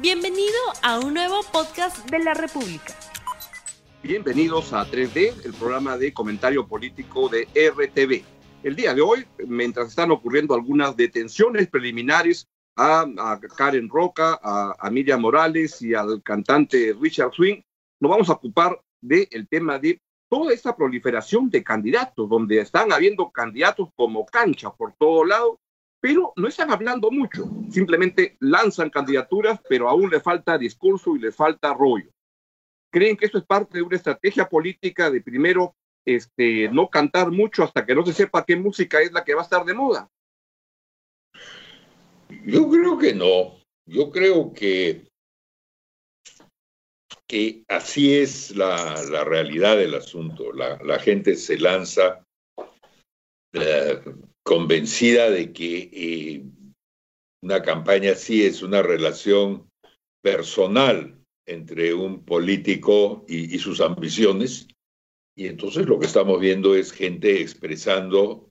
Bienvenido a un nuevo podcast de la República. Bienvenidos a 3D, el programa de comentario político de RTV. El día de hoy, mientras están ocurriendo algunas detenciones preliminares a, Karen Roca, a, Miriam Morales y al cantante Richard Swing, nos vamos a ocupar del tema de toda esta proliferación de candidatos, donde están habiendo candidatos como cancha por todo lado, pero no están hablando mucho, simplemente lanzan candidaturas, pero aún le falta discurso y le falta rollo creen que eso es parte de una estrategia política de primero este, no cantar mucho hasta que no se sepa qué música es la que va a estar de moda. Yo creo que no. Yo creo que, que así es la, la realidad del asunto. La, la gente se lanza eh, convencida de que eh, una campaña así es una relación personal entre un político y, sus ambiciones. Y entonces lo que estamos viendo es gente expresando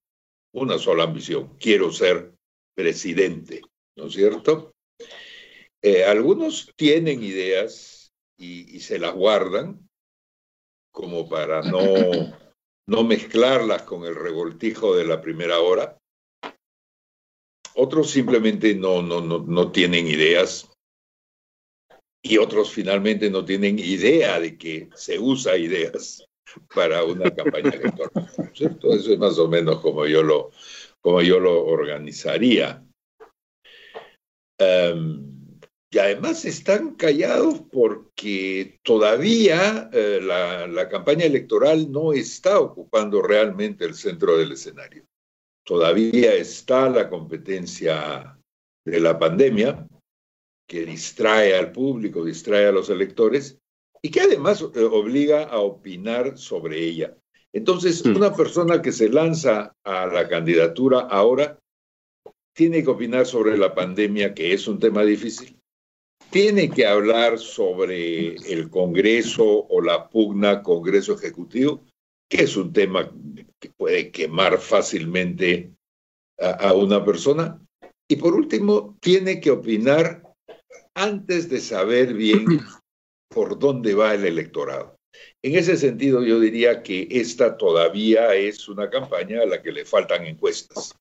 una sola ambición, quiero ser presidente, ¿no es cierto? Eh, algunos tienen ideas y, se las guardan como para no, no mezclarlas con el revoltijo de la primera hora. Otros simplemente no, no, no, no tienen ideas y otros finalmente no tienen idea de que se usa ideas para una campaña electoral. ¿cierto? Eso es más o menos como yo lo, como yo lo organizaría. Em, y además están callados porque todavía eh, la, la campaña electoral no está ocupando realmente el centro del escenario. Todavía está la competencia de la pandemia, que distrae al público, distrae a los electores y que además eh, obliga a opinar sobre ella. Entonces, mm. una persona que se lanza a la candidatura ahora tiene que opinar sobre la pandemia, que es un tema difícil. Tiene que hablar sobre el Congreso o la pugna Congreso Ejecutivo, que es un tema que puede quemar fácilmente a, una persona. Y por último, tiene que opinar antes de saber bien por dónde va el electorado. En ese sentido, yo diría que esta todavía es una campaña a la que le faltan encuestas,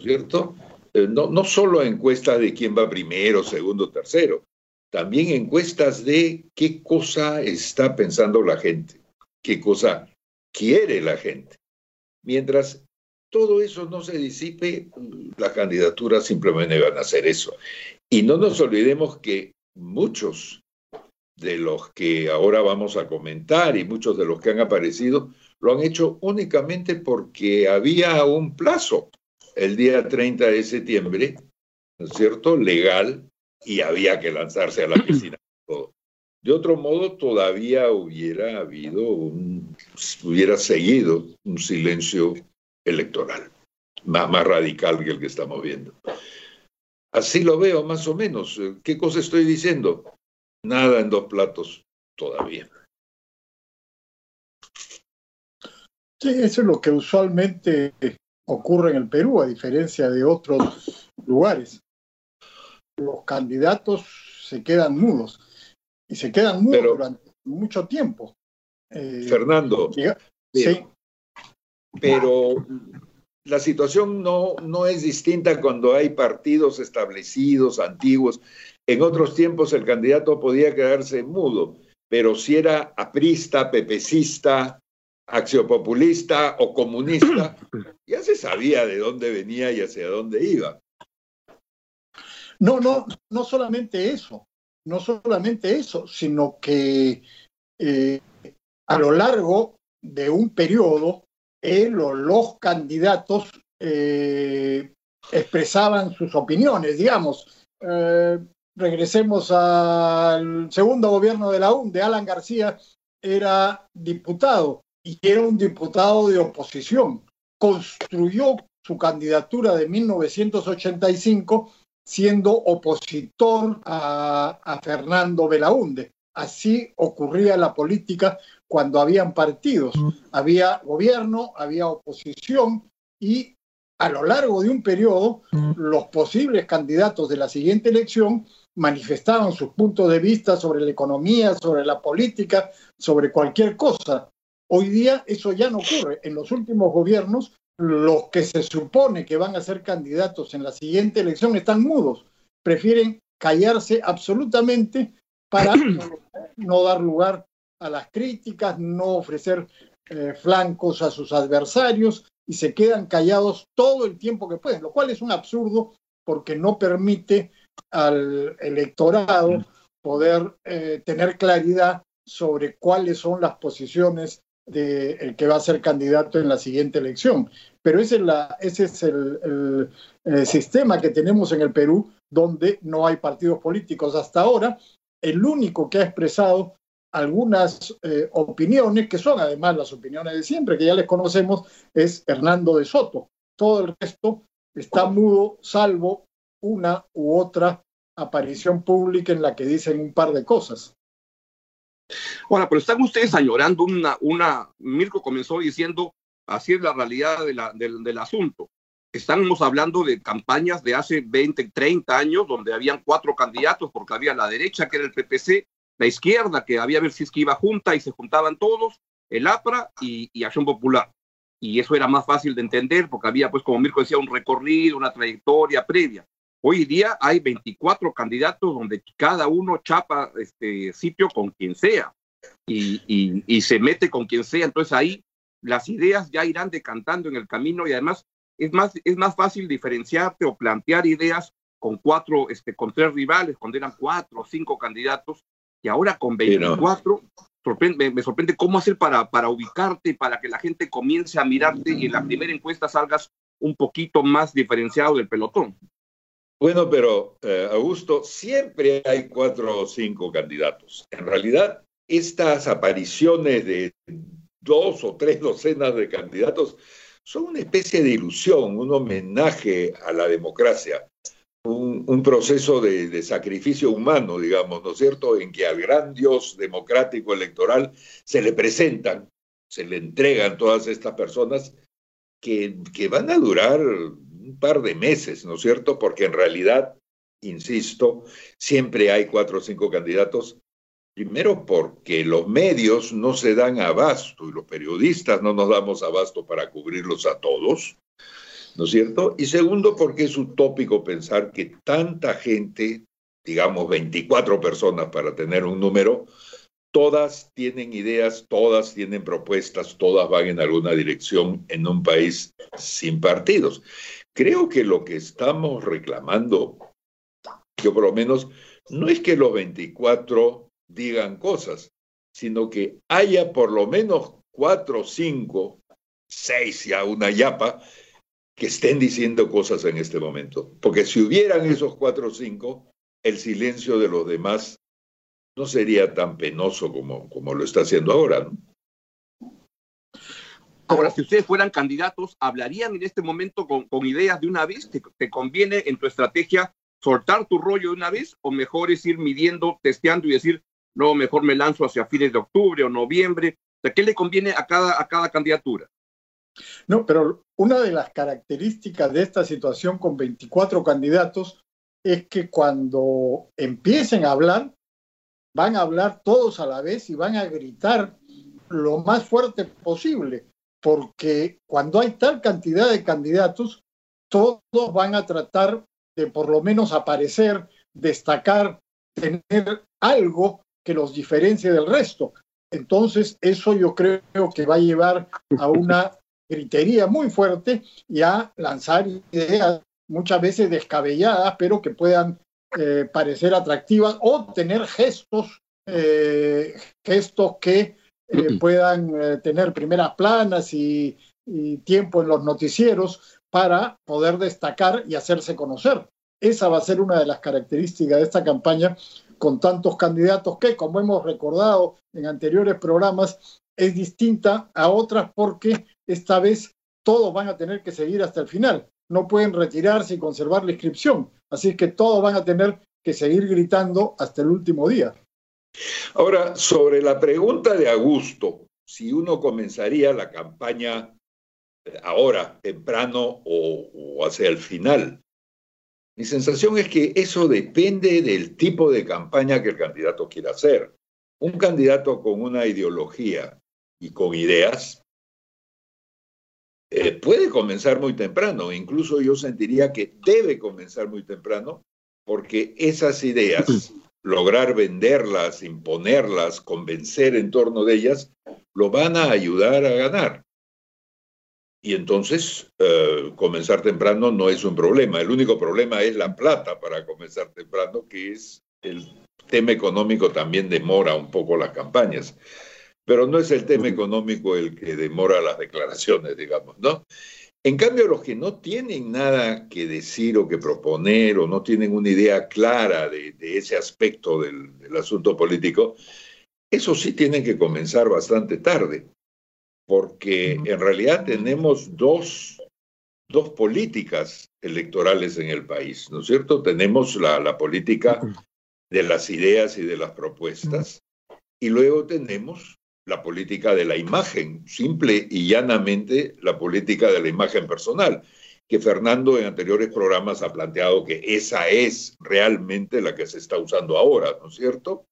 ¿cierto? Eh, no, no solo encuestas de quién va primero, segundo, tercero, también encuestas de qué cosa está pensando la gente, qué cosa quiere la gente. Mientras todo eso no se disipe, las candidaturas simplemente van a hacer eso. Y no nos olvidemos que muchos de los que ahora vamos a comentar y muchos de los que han aparecido lo han hecho únicamente porque había un plazo el día 30 de septiembre, ¿no es cierto?, legal, y había que lanzarse a la piscina. De otro modo, todavía hubiera habido un, hubiera seguido un silencio electoral, más, más radical que el que estamos viendo. Así lo veo más o menos. ¿Qué cosa estoy diciendo? Nada en dos platos todavía. Sí, eso es lo que usualmente ocurre en el Perú, a diferencia de otros lugares. Los candidatos se quedan mudos y se quedan mudos durante mucho tiempo. Eh, Fernando, sí. pero la situación no, no es distinta cuando hay partidos establecidos, antiguos. En otros tiempos el candidato podía quedarse mudo, pero si era aprista, pepecista, axiopopulista o comunista, ya se sabía de dónde venía y hacia dónde iba. No, no, no solamente eso, no solamente eso, sino que eh, a lo largo de un periodo o los candidatos eh, expresaban sus opiniones, digamos. Eh, regresemos al segundo gobierno de la de Alan García era diputado y era un diputado de oposición. Construyó su candidatura de 1985 siendo opositor a, a Fernando Belaunde. Así ocurría la política cuando habían partidos. Había gobierno, había oposición y a lo largo de un periodo, los posibles candidatos de la siguiente elección manifestaban sus puntos de vista sobre la economía, sobre la política, sobre cualquier cosa. Hoy día eso ya no ocurre. En los últimos gobiernos, los que se supone que van a ser candidatos en la siguiente elección están mudos. Prefieren callarse absolutamente para no dar lugar a las críticas, no ofrecer eh, flancos a sus adversarios y se quedan callados todo el tiempo que pueden, lo cual es un absurdo porque no permite al electorado poder eh, tener claridad sobre cuáles son las posiciones del que va a ser candidato en la siguiente elección. Pero ese es, el, el sistema que tenemos en el Perú, donde no hay partidos políticos hasta ahora. El único que ha expresado algunas eh, opiniones, que son además las opiniones de siempre, que ya les conocemos, es Hernando de Soto. Todo el resto está mudo, salvo una u otra aparición pública en la que dicen un par de cosas. Ahora, pero están ustedes añorando una, una, Mirko comenzó diciendo, así es la realidad del, asunto. Estamos hablando de campañas de hace 20, 30 años, donde habían cuatro candidatos, porque había la derecha, que era el PPC, la izquierda, que había ver si es que iba junta y se juntaban todos, el APRA y, y, Acción Popular. Y eso era más fácil de entender porque había, pues, como Mirko decía, un recorrido, una trayectoria previa. Hoy día hay 24 candidatos donde cada uno chapa este sitio con quien sea y, y, y se mete con quien sea. Entonces ahí las ideas ya irán decantando en el camino y además es más, es más fácil diferenciarte o plantear ideas con cuatro, este, con tres rivales, cuando eran cuatro o cinco candidatos, y ahora con 24, sorprende, me sorprende cómo hacer para, para ubicarte, para que la gente comience a mirarte y en la primera encuesta salgas un poquito más diferenciado del pelotón. Bueno, pero eh, Augusto, siempre hay cuatro o cinco candidatos. En realidad, estas apariciones de dos o tres docenas de candidatos son una especie de ilusión, un homenaje a la democracia un, proceso de, de, sacrificio humano, digamos, ¿no es cierto?, en que al gran Dios democrático electoral se le presentan, se le entregan todas estas personas que, que van a durar un par de meses, ¿no es cierto?, porque en realidad, insisto, siempre hay cuatro o cinco candidatos Primero porque los medios no se dan abasto y los periodistas no nos damos abasto para cubrirlos a todos. ¿no es cierto? Y segundo, porque es utópico pensar que tanta gente, digamos 24 personas para tener un número, todas tienen ideas, todas tienen propuestas, todas van en alguna dirección en un país sin partidos. Creo que lo que estamos reclamando, yo por lo menos, no es que los 24 digan cosas, sino que haya por lo menos cuatro, cinco, seis ya una yapa que estén diciendo cosas en este momento. Porque si hubieran esos cuatro o cinco, el silencio de los demás no sería tan penoso como, como lo está haciendo ahora. ¿no? Ahora, si ustedes fueran candidatos, ¿hablarían en este momento con, ideas de una vez? ¿Te, ¿Te, conviene en tu estrategia soltar tu rollo de una vez o mejor es ir midiendo, testeando y decir, no, mejor me lanzo hacia fines de octubre o noviembre? O ¿Qué le conviene a cada, a cada candidatura? No, pero una de las características de esta situación con 24 candidatos es que cuando empiecen a hablar, van a hablar todos a la vez y van a gritar lo más fuerte posible, porque cuando hay tal cantidad de candidatos, todos van a tratar de por lo menos aparecer, destacar, tener algo que los diferencie del resto. Entonces, eso yo creo que va a llevar a una gritería muy fuerte y a lanzar ideas muchas veces descabelladas, pero que puedan eh, parecer atractivas o tener gestos, eh, gestos que eh, puedan eh, tener primeras planas y, y tiempo en los noticieros para poder destacar y hacerse conocer. Esa va a ser una de las características de esta campaña con tantos candidatos que, como hemos recordado en anteriores programas, es distinta a otras porque esta vez todos van a tener que seguir hasta el final. No pueden retirarse y conservar la inscripción. Así que todos van a tener que seguir gritando hasta el último día. Ahora, sobre la pregunta de Augusto, si uno comenzaría la campaña ahora, temprano o, hacia el final. Mi sensación es que eso depende del tipo de campaña que el candidato quiera hacer. Un candidato con una ideología y con ideas eh, puede comenzar muy temprano, incluso yo sentiría que debe comenzar muy temprano, porque esas ideas, lograr venderlas, imponerlas, convencer en torno de ellas, lo van a ayudar a ganar. Y entonces, eh, comenzar temprano no es un problema. El único problema es la plata para comenzar temprano, que es el tema económico también demora un poco las campañas. Pero no es el tema económico el que demora las declaraciones, digamos, ¿no? En cambio, los que no tienen nada que decir o que proponer o no tienen una idea clara de, ese aspecto del, del asunto político, eso sí tienen que comenzar bastante tarde porque en realidad tenemos dos, dos políticas electorales en el país, ¿no es cierto? Tenemos la, la política de las ideas y de las propuestas, y luego tenemos la política de la imagen, simple y llanamente la política de la imagen personal, que Fernando en anteriores programas ha planteado que esa es realmente la que se está usando ahora, ¿no es cierto?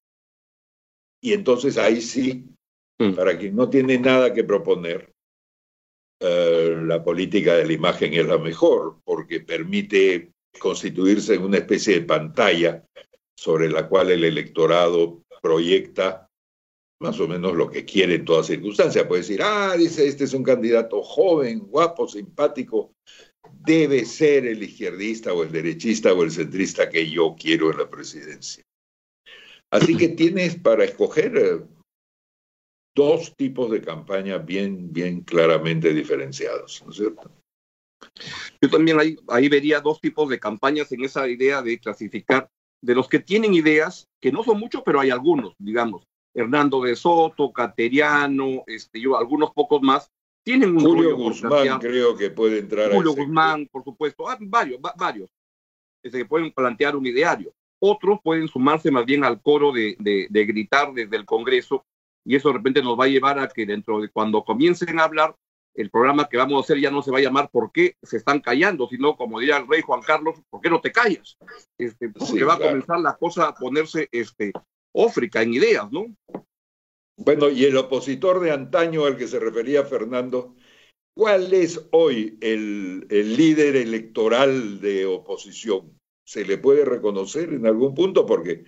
Y entonces ahí sí Mm. Para quien no tiene nada que proponer, eh, la política de la imagen es la mejor porque permite constituirse en una especie de pantalla sobre la cual el electorado proyecta más o menos lo que quiere en toda circunstancia. Puede decir, ah, dice, este es un candidato joven, guapo, simpático, debe ser el izquierdista o el derechista o el centrista que yo quiero en la presidencia. Así que tienes para escoger eh, dos tipos de campaña bien, bien claramente diferenciados, ¿no es cierto? Yo también ahí, ahí vería dos tipos de campañas en esa idea de clasificar de los que tienen ideas, que no son muchos, pero hay algunos, digamos, Hernando de Soto, Cateriano, este, yo, algunos pocos más, tienen un Julio Guzmán creo que puede entrar Julio Guzmán, por supuesto, ah, varios, varios, este, que pueden plantear un ideario. Otros pueden sumarse más bien al coro de, de, de gritar desde el Congreso y eso de repente nos va a llevar a que dentro de cuando comiencen a hablar, el programa que vamos a hacer ya no se va a llamar ¿Por qué se están callando? sino como diría el rey Juan Carlos, ¿por qué no te callas? Este, porque va a comenzar la cosa a ponerse este, ófrica en ideas, ¿no? Bueno, y el opositor de antaño al que se refería Fernando, ¿cuál es hoy el, el líder electoral de oposición? ¿Se le puede reconocer en algún punto? Porque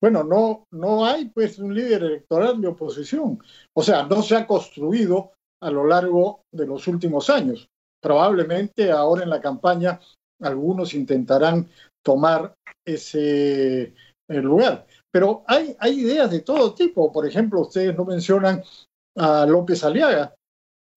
bueno, no, no hay pues un líder electoral de oposición. O sea, no se ha construido a lo largo de los últimos años. Probablemente ahora en la campaña algunos intentarán tomar ese eh, lugar. Pero hay, ideas de todo tipo. Por ejemplo, ustedes no mencionan a López Aliaga.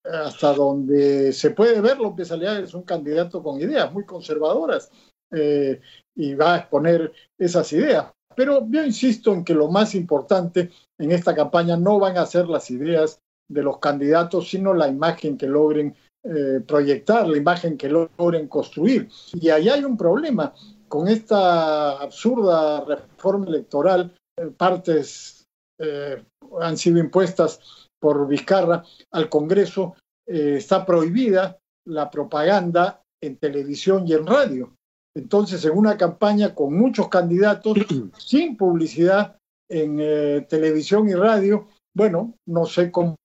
Hasta donde se puede ver, López Aliaga es un candidato con ideas muy conservadoras eh, y va a exponer esas ideas. Pero yo insisto en que lo más importante en esta campaña no van a ser las ideas de los candidatos, sino la imagen que logren eh, proyectar, la imagen que logren construir. Y ahí hay un problema con esta absurda reforma electoral, eh, partes eh, han sido impuestas por Vizcarra al Congreso, está prohibida la propaganda en televisión y en radio. Entonces, en una campaña con muchos candidatos, sin publicidad en eh, televisión y radio, bueno, no sé cómo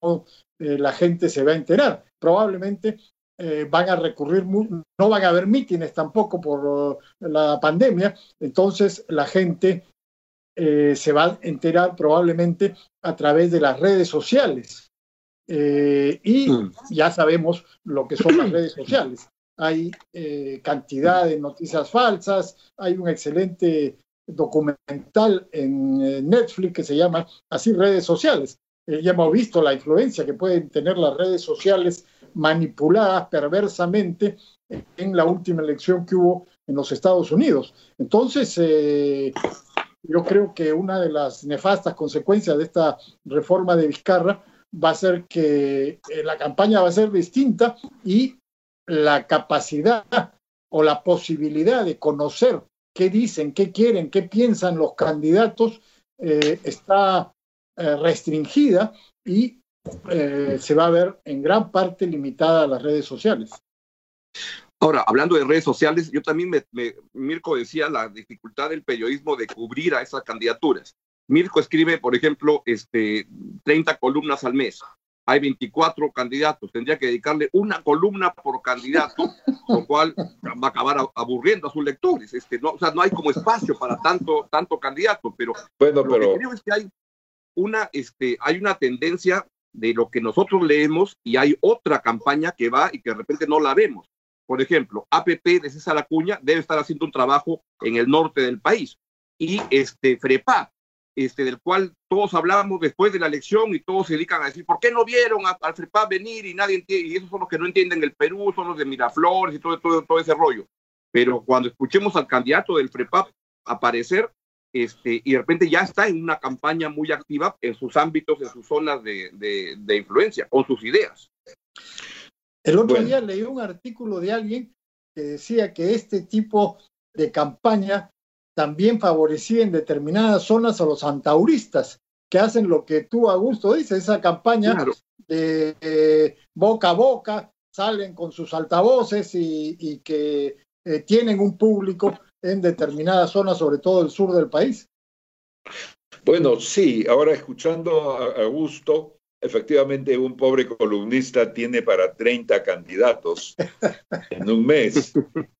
eh, la gente se va a enterar. Probablemente eh, van a recurrir, no van a haber mítines tampoco por la pandemia, entonces la gente se va a enterar probablemente a través de las redes sociales. y mm. ya sabemos lo que son las redes sociales hay eh, cantidad de noticias falsas, hay un excelente documental en eh, Netflix que se llama así redes sociales. Eh, ya hemos visto la influencia que pueden tener las redes sociales manipuladas perversamente en la última elección que hubo en los Estados Unidos. Entonces, yo creo que una de las nefastas consecuencias de esta reforma de Vizcarra va a ser que la campaña va a ser distinta y la capacidad o la posibilidad de conocer qué dicen, qué quieren, qué piensan los candidatos eh, está eh, restringida y eh, se va a ver en gran parte limitada a las redes sociales. Ahora, hablando de redes sociales, yo también, me, Mirko decía la dificultad del periodismo de cubrir a esas candidaturas. Mirko escribe, por ejemplo, este, 30 columnas al mes. Hay 24 candidatos. Tendría que dedicarle una columna por candidato, lo cual va a acabar aburriendo a sus lectores. Este, no, o sea, no hay como espacio para tanto, tanto candidato, pero, bueno, pero... lo que creo es que hay una, este, hay una tendencia de lo que nosotros leemos y hay otra campaña que va y que de repente no la vemos. Por ejemplo, APP de César Acuña debe estar haciendo un trabajo en el norte del país. Y este FREPA, este, del cual todos hablábamos después de la elección y todos se dedican a decir, ¿por qué no vieron al FREPA venir y nadie entiende? Y esos son los que no entienden el Perú, son los de Miraflores y todo, todo, todo ese rollo. Pero cuando escuchemos al candidato del FREPAP aparecer, este, y de repente ya está en una campaña muy activa en sus ámbitos, en sus zonas de, de, de influencia, con sus ideas. El otro día leí un artículo de alguien que decía que este tipo de campaña también favorecía en determinadas zonas a los antauristas, que hacen lo que tú, Augusto, dices, esa campaña de boca a boca, salen con sus altavoces y, que eh, tienen un público en determinadas zonas, sobre todo el sur del país. Bueno, sí, ahora escuchando a Augusto, efectivamente un pobre columnista tiene para 30 candidatos en un mes,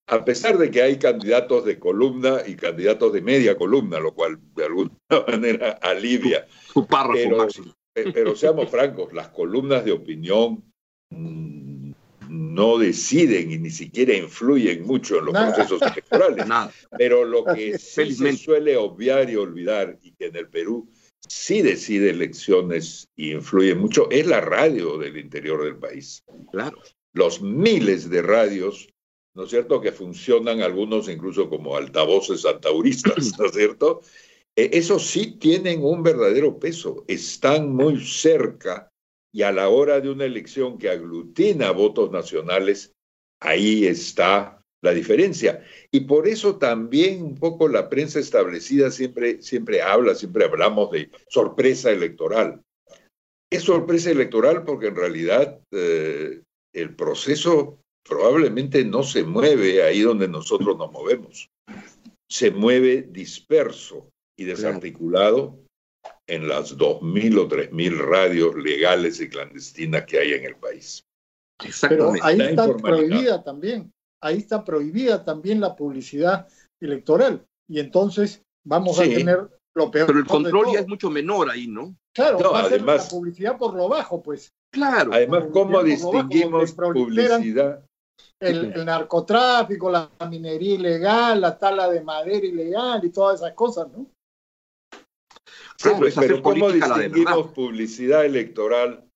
a pesar de que hay candidatos de columna y candidatos de media columna, lo cual de alguna manera alivia. Su, pero, pero seamos francos, las columnas de opinión mm, no deciden y ni siquiera influyen mucho en los procesos electorales. Pero lo que sí se suele obviar y olvidar, y que en el Perú sí decide elecciones y influye mucho es la radio del interior del país. Claro. Los miles de radios, ¿no es cierto?, que funcionan algunos incluso como altavoces antauristas, ¿no es cierto? Eh, esos sí tienen un verdadero peso, están muy cerca y a la hora de una elección que aglutina votos nacionales, ahí está la diferencia. Y por eso también un poco la prensa establecida siempre, siempre habla, siempre hablamos de sorpresa electoral. Es sorpresa electoral porque en realidad eh, el proceso probablemente no se mueve ahí donde nosotros nos movemos. Se mueve disperso y desarticulado en las 2.000 o 3.000 radios legales y clandestinas que hay en el país. Pero ahí está prohibida también ahí está prohibida también la publicidad electoral. Y entonces vamos a tener lo peor. Pero el control ya es mucho menor ahí, ¿no? Claro, va además, a ser la publicidad por lo bajo, pues. Claro. Además, ¿cómo distinguimos publicidad? El, narcotráfico, la minería ilegal, la tala de madera ilegal y todas esas cosas, ¿no? Pero ¿cómo distinguimos publicidad electoral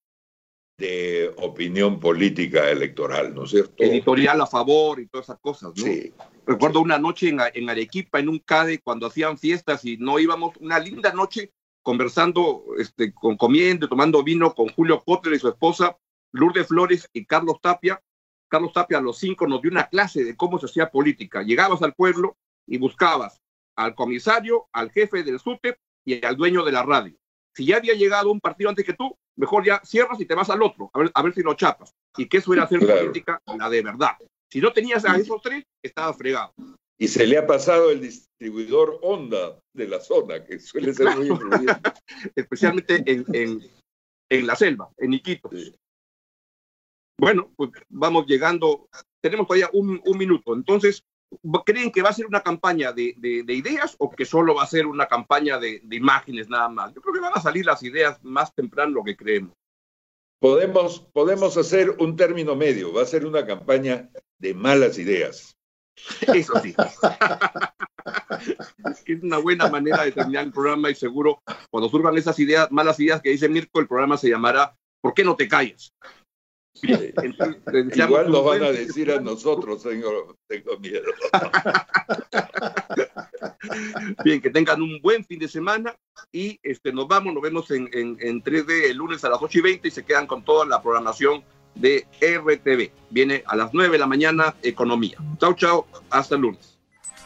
de opinión política electoral, ¿no es cierto? Editorial a favor y todas esas cosas, ¿no? Sí. Recuerdo una noche en, Arequipa, en un CADE, cuando hacían fiestas y no íbamos, una linda noche conversando, este, con, comiendo, tomando vino con Julio Potter y su esposa, Lourdes Flores y Carlos Tapia. Carlos Tapia a los cinco nos dio una clase de cómo se hacía política. Llegabas al pueblo y buscabas al comisario, al jefe del SUTEP y al dueño de la radio. Si ya había llegado un partido antes que tú, mejor ya cierras y te vas al otro, a ver, a ver si lo chapas. Y que eso era hacer política, la de verdad. Si no tenías a esos tres, estaba fregado. Y se le ha pasado el distribuidor Honda de la zona, que suele ser muy influyente. Especialmente en, en, la selva, en Iquitos. Bueno, pues vamos llegando, tenemos todavía un, un minuto. Entonces, ¿Creen que va a ser una campaña de, de, ideas o que solo va a ser una campaña de, de, imágenes nada más? Yo creo que van a salir las ideas más temprano lo que creemos. Podemos, podemos hacer un término medio, va a ser una campaña de malas ideas. Eso sí. es una buena manera de terminar el programa y seguro cuando surjan esas ideas, malas ideas que dice Mirko, el programa se llamará ¿Por qué no te callas? Igual nos van a decir a nosotros, tengo, tengo miedo. Bien, que tengan un buen fin de semana y este, nos vamos, nos vemos en, en, en 3D el lunes a las 8 y 20 y se quedan con toda la programación de RTV. Viene a las 9 de la mañana, Economía. Chao, chao, hasta el lunes.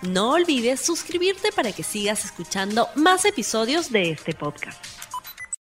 No olvides suscribirte para que sigas escuchando más episodios de este podcast.